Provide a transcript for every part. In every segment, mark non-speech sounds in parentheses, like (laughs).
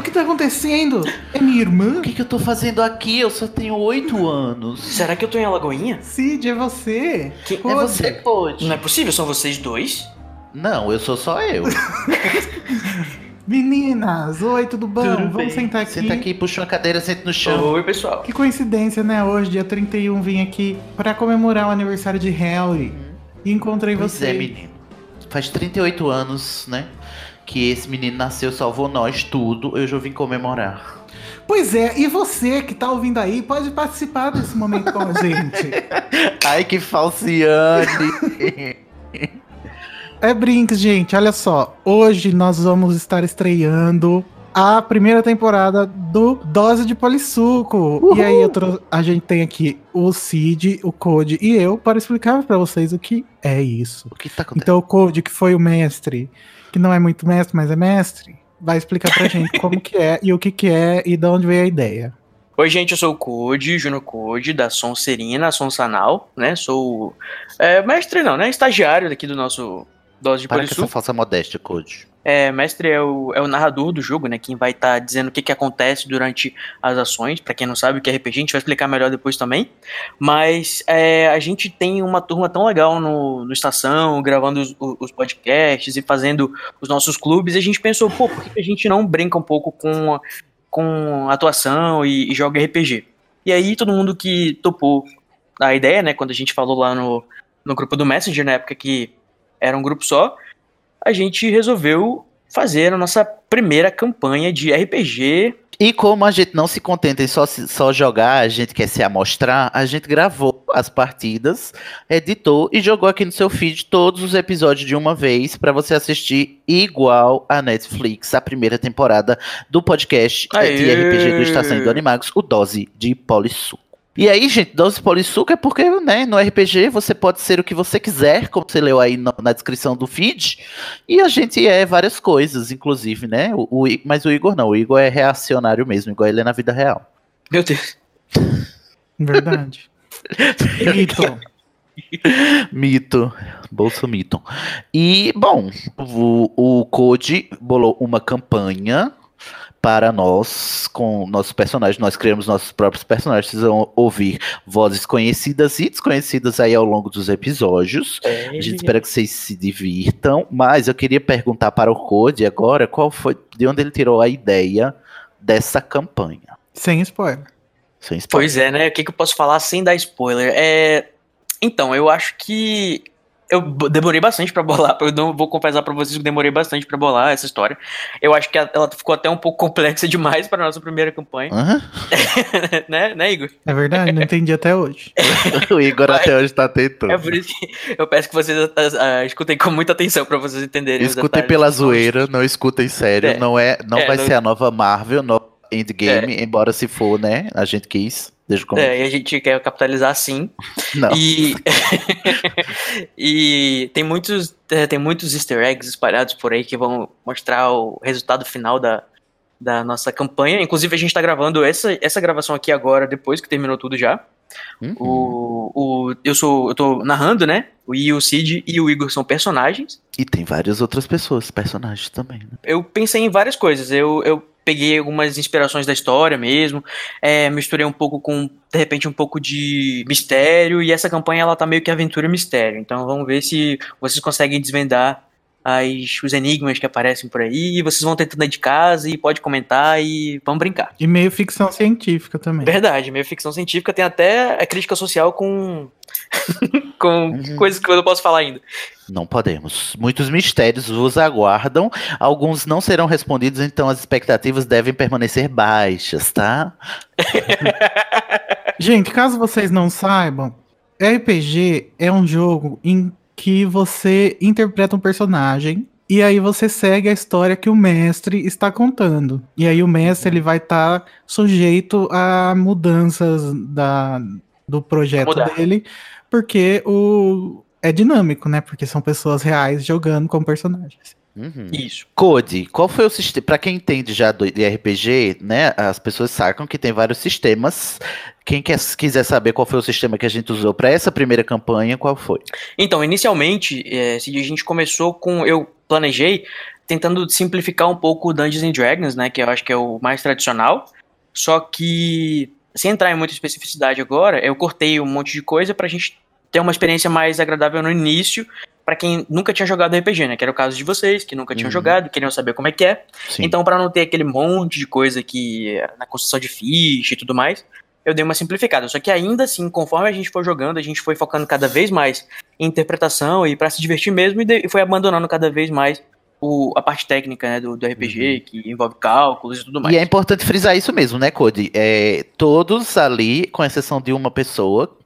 O que tá acontecendo? É minha irmã? O que, que eu tô fazendo aqui? Eu só tenho oito anos. Será que eu tô em Alagoinha? Cid, é você. Que- É você, pode. Não é possível, são vocês dois? Não, eu sou só eu. (laughs) Meninas, oi, tudo bom? Tudo Vamos bem. sentar aqui. Senta aqui, puxa uma cadeira, senta no chão. Oi, pessoal. Que coincidência, né? Hoje, dia 31, vim aqui pra comemorar o aniversário de Harry. E encontrei Pois você. é, menino. Faz 38 anos, né? Que esse menino nasceu, salvou nós, tudo. Eu já vim comemorar. Pois é, e você que tá ouvindo aí, pode participar desse momento com a gente. (laughs) Ai, que falciane! (laughs) É Brinks, gente, olha só. Hoje nós vamos estar estreando a primeira temporada do Dose de Polissuco. E aí trou- a gente tem aqui o Cid, o Code e eu para explicar pra vocês o que é isso. o que tá acontecendo? Então o Code, que foi o mestre, que não é muito mestre, mas é mestre, vai explicar pra gente como que é e o que que é e de onde veio a ideia. Oi, gente, eu sou o Code, Júnior Code, da Sonserina, Sonsanal, né? Sou é, mestre, não, né? Estagiário daqui do nosso Dose de Para com essa falsa modéstia, Code. É, mestre é o, é o narrador do jogo, né? Quem vai estar dizendo o que, que acontece durante as ações. Pra quem não sabe o que é RPG, a gente vai explicar melhor depois também. Mas é, a gente tem uma turma tão legal no, no Estação, gravando os, os podcasts e fazendo os nossos clubes. E a gente pensou, pô, por que que a gente não brinca um pouco com, a- com atuação e, e joga RPG? E aí todo mundo que topou a ideia, né? Quando a gente falou lá no, no grupo do Messenger, na época que era um grupo só, a gente resolveu fazer a nossa primeira campanha de RPG. E como a gente não se contenta em só, só jogar, a gente quer se amostrar, a gente gravou as partidas, editou e jogou aqui no seu feed todos os episódios de uma vez pra você assistir igual a Netflix, a primeira temporada do podcast Aê! de RPG do Estação do Animagos, o Dose de Polissuco. E aí, gente, Dose Polissuco é porque, né, no RPG você pode ser o que você quiser, como você leu aí na, na descrição do feed, e a gente é várias coisas, inclusive, né? O, o mas o Igor não, o Igor é reacionário mesmo, igual ele é na vida real. Meu Deus. Verdade. (laughs) Mito. Mito. Bolso mito. E, bom, o, o Code bolou uma campanha para nós, com nossos personagens. Nós criamos nossos próprios personagens. Vocês vão ouvir vozes conhecidas e desconhecidas aí ao longo dos episódios. A gente espera que vocês se divirtam. Mas eu queria perguntar para o Code agora qual foi, de onde ele tirou a ideia dessa campanha. Sem spoiler. Sem spoiler. Pois é, né? O que, que eu posso falar sem dar spoiler? É... Então, eu acho que eu demorei bastante pra bolar. (laughs) Eu não vou confessar pra vocês que demorei bastante pra bolar essa história. Eu acho que ela ficou até um pouco (laughs) complexa demais para nossa primeira campanha, Hã? (laughs) né, né, Igor? É verdade? Não entendi até hoje. o Igor até hoje tá tentando. É por isso que eu peço que vocês ah, escutem com muita atenção pra vocês entenderem. Escutem pela zoeira, não escutem sério. É. Não é, não É, vai não- ser a nova Marvel, no Endgame, embora se for, né? A gente quis. Desde. É, e a gente quer capitalizar sim. Não. E, (laughs) e tem muitos é, tem muitos easter eggs espalhados por aí que vão mostrar o resultado final da, da nossa campanha. Inclusive, a gente tá gravando essa, essa gravação aqui agora, depois que terminou tudo já. Uhum. O, o, eu sou. Eu tô narrando, né? O I, o Cid e o Igor são personagens. E tem várias outras pessoas, personagens também, né? Eu pensei em várias coisas. Eu, eu peguei algumas inspirações da história mesmo. é, misturei um pouco com, de repente, um pouco de mistério. E essa campanha ela tá meio que aventura e mistério. Então vamos ver se vocês conseguem desvendar as, os enigmas que aparecem por aí. E vocês vão tentando aí de casa e pode comentar e vamos brincar. E meio ficção científica também. Verdade, meio ficção científica tem até a crítica social com. (laughs) com Uhum. coisas que eu não posso falar ainda. Não podemos. Muitos mistérios vos aguardam. Alguns não serão respondidos, então as expectativas devem permanecer baixas, tá? (laughs) Gente, caso vocês não saibam, RPG é um jogo em que você interpreta um personagem e aí você segue a história que o mestre está contando. E aí o mestre ele vai estar sujeito a mudanças da, do projeto dele, porque o é dinâmico, né? Porque são pessoas reais jogando com personagens. Uhum. Isso. Code, qual foi o sistema? Pra quem entende já do, de RPG, né? As pessoas sacam que tem vários sistemas. Quem quer, quiser saber qual foi o sistema que a gente usou pra essa primeira campanha, qual foi? Então, inicialmente, é, a gente começou com. Eu planejei tentando simplificar um pouco o Dungeons and Dragons, né? Que eu acho que é o mais tradicional. Só que, sem entrar em muita especificidade agora, eu cortei um monte de coisa pra gente ter uma experiência mais agradável no início, para quem nunca tinha jogado RPG, né? Que era o caso de vocês, que nunca tinham Uhum. jogado, queriam saber como é que é. Sim. Então, para não ter aquele monte de coisa que na construção de ficha e tudo mais, eu dei uma simplificada. Só que ainda assim, conforme a gente foi jogando, a gente foi focando cada vez mais em interpretação e para se divertir mesmo, e, e foi abandonando cada vez mais o, a parte técnica né, do, do RPG, que envolve cálculos e tudo mais. E é importante frisar isso mesmo, né, Cody? É, todos ali, com exceção de uma pessoa,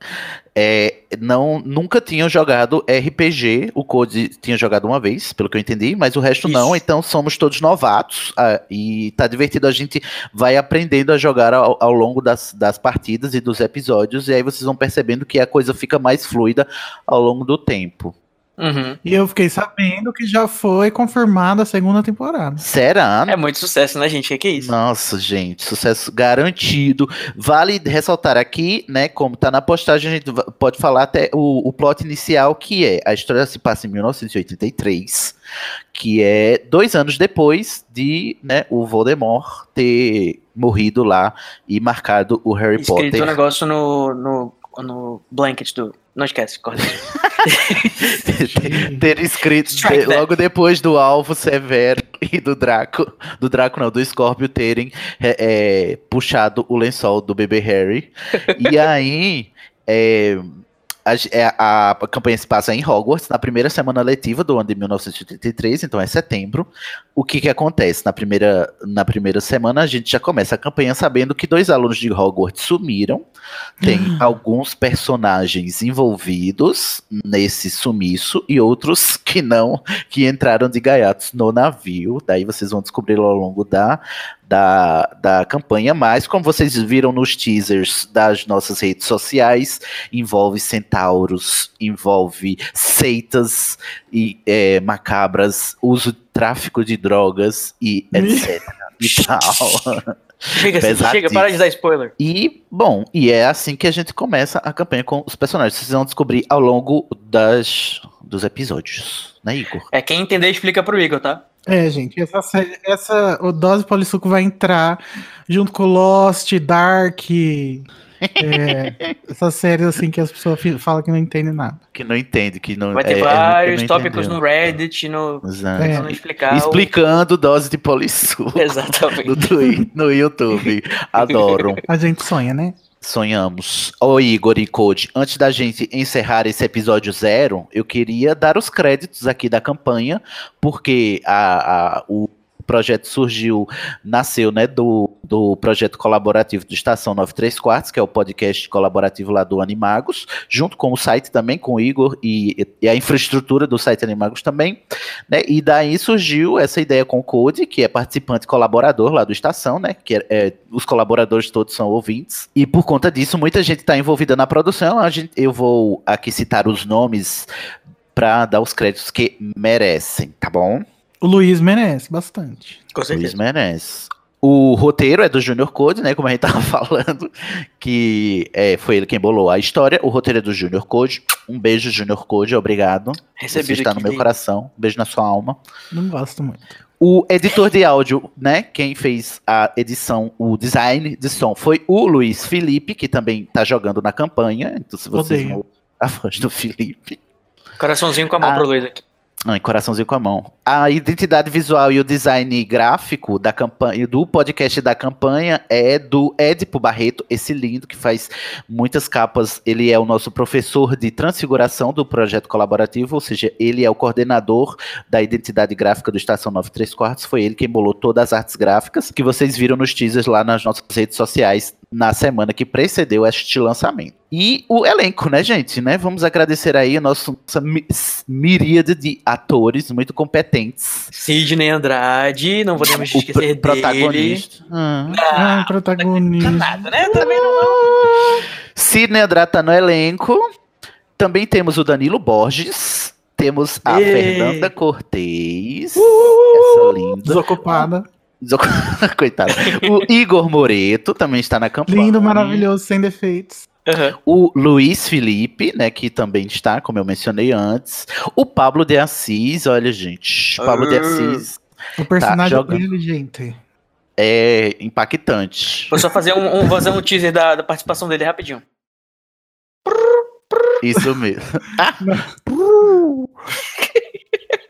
é, não, nunca tinham jogado RPG. O Cody tinha jogado uma vez, pelo que eu entendi, mas o resto não. Isso. Então somos todos novatos. ah, e tá divertido. A gente vai aprendendo a jogar ao, ao longo das, das partidas e dos episódios. E aí vocês vão percebendo que a coisa fica mais fluida ao longo do tempo. Uhum. E eu fiquei sabendo que já foi confirmada a segunda temporada. Será? É muito sucesso, né, gente? O que, que é isso? Nossa, gente, sucesso garantido. Vale ressaltar aqui, né, como tá na postagem, a gente pode falar até o, o plot inicial, que é a história se passa em 1983, que é dois anos depois de, né, o Voldemort ter morrido lá e marcado o Harry Escrito um Potter. negócio no, no, no blanket do. Não esquece, corta. (laughs) ter escrito de- logo depois do alvo Severo e do Draco, do Draco não, do Scorpio terem é, é, puxado o lençol do bebê Harry. e aí é, a, é, a- campanha se passa em Hogwarts na primeira semana letiva do ano de 1983, então é setembro. O que que acontece? Na primeira, na primeira semana a gente já começa a campanha sabendo que dois alunos de Hogwarts sumiram. Tem alguns personagens envolvidos nesse sumiço e outros que não, que entraram de gaiatos no navio. Daí vocês vão descobrir ao longo da, da, da campanha. Mas, como vocês viram nos teasers das nossas redes sociais, envolve centauros, envolve seitas e é, macabras, uso de tráfico de drogas e (laughs) etc. e tal. Chega, chega, para de dar spoiler. E, bom, e é assim que a gente começa a campanha com os personagens. Vocês vão descobrir ao longo das, dos episódios, né, Igor? É, quem entender, explica pro Igor, tá? É, gente, essa série, essa, o Dose Polissuco vai entrar junto com Lost, Dark, é, (laughs) essas séries assim que as pessoas falam que não entendem nada. Que não entende, que não Vai ter é, é, vários não tópicos entendeu. no Reddit, no. Exato. É. Não explicar. o- Explicando dose de polissuco (laughs) Exatamente. no, no YouTube. (laughs) Adoram. A gente sonha, né? Sonhamos. Ô Igor e Code, antes da gente encerrar esse episódio zero, eu queria dar os créditos aqui da campanha, porque a, a- o projeto surgiu, nasceu, né, do, do projeto colaborativo do Estação 93 Quartos, que é o podcast colaborativo lá do Animagos, junto com o site também, com o Igor e, e a infraestrutura do site Animagos também, né, e daí surgiu essa ideia com o Code, que é participante colaborador lá do Estação, né, que é, é, os colaboradores todos são ouvintes, e por conta disso, muita gente está envolvida na produção, a gente, eu vou aqui citar os nomes para dar os créditos que merecem, tá bom? O Luiz merece bastante. Com Luiz certeza. merece. O roteiro é do Junior Code, né? Como a gente tava (laughs) falando, que é, foi ele quem bolou a história. O roteiro é do Junior Code. Um beijo, Junior Code, obrigado. Você Recebido está aqui. no meu coração. Um beijo na sua alma. Não gosto muito. O editor de áudio, né? Quem fez a edição, o design de som foi o Luiz Felipe, que também tá jogando na campanha. Então, se vocês Odeio. não (laughs) a voz do Felipe. Coraçãozinho com a mão Ah. pro Luiz aqui. Ai, coraçãozinho com a mão. A identidade visual e o design gráfico da campanha, do podcast da campanha é do Edipo Barreto, esse lindo que faz muitas capas. Ele é o nosso professor de transfiguração do projeto colaborativo, ou seja, ele é o coordenador da identidade gráfica do Estação 93 Quartos. Foi ele quem bolou todas as artes gráficas que vocês viram nos teasers lá nas nossas redes sociais na semana que precedeu este lançamento. E o elenco, né, gente? Né? Vamos agradecer aí a nossa, nossa mi- miríade de atores muito competentes. Sidney Andrade, não podemos O esquecer pr- dele. protagonista. Ah. Ah, protagonista. Nada, né? Também não. Sidney Andrade tá no elenco. Também temos o Danilo Borges. Temos a Ei. Fernanda Cortez. Essa linda. Desocupada. (laughs) Coitada. O Igor Moreto também está na campanha. Lindo, maravilhoso, sem defeitos. Aham. O Luiz Felipe, né, que também está, como eu mencionei antes. O Pablo de Assis, olha, gente. Pablo de Ah. Assis O personagem jogando. dele, gente. É impactante. Vou só fazer um, um, fazer um teaser da, da participação dele rapidinho. Isso mesmo. (laughs) (laughs)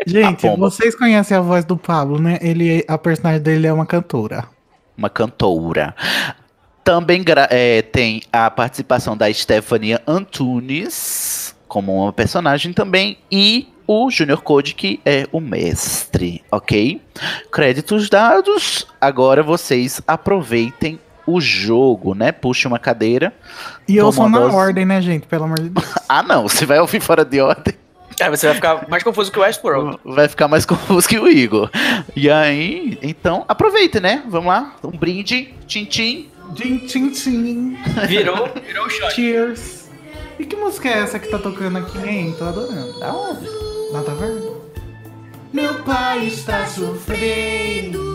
Gente, A pomba. vocês conhecem a voz do Pablo, né? Ele, a personagem dele é uma cantora. Uma cantora. Também é, tem a participação da Stephanie Antunes como uma personagem também e o Junior Code que é o mestre, ok? Créditos dados. Agora vocês aproveitem o jogo, né? Puxe uma cadeira. E eu sou na ordem, né, gente? Pelo amor de Deus. (laughs) Ah, não, você vai ouvir fora de ordem. Aí você vai ficar mais confuso que o Westworld. Vai ficar mais (laughs) confuso que o Igor. E aí, então, aproveite, né? Vamos lá. Um brinde, tchim-tchim. Tchim, tchim, tchim. Virou, virou o (laughs) shot. Cheers. E que música é essa que tá tocando aqui, hein? Tô adorando. Aonde? Nada a ver? Meu pai está sofrendo.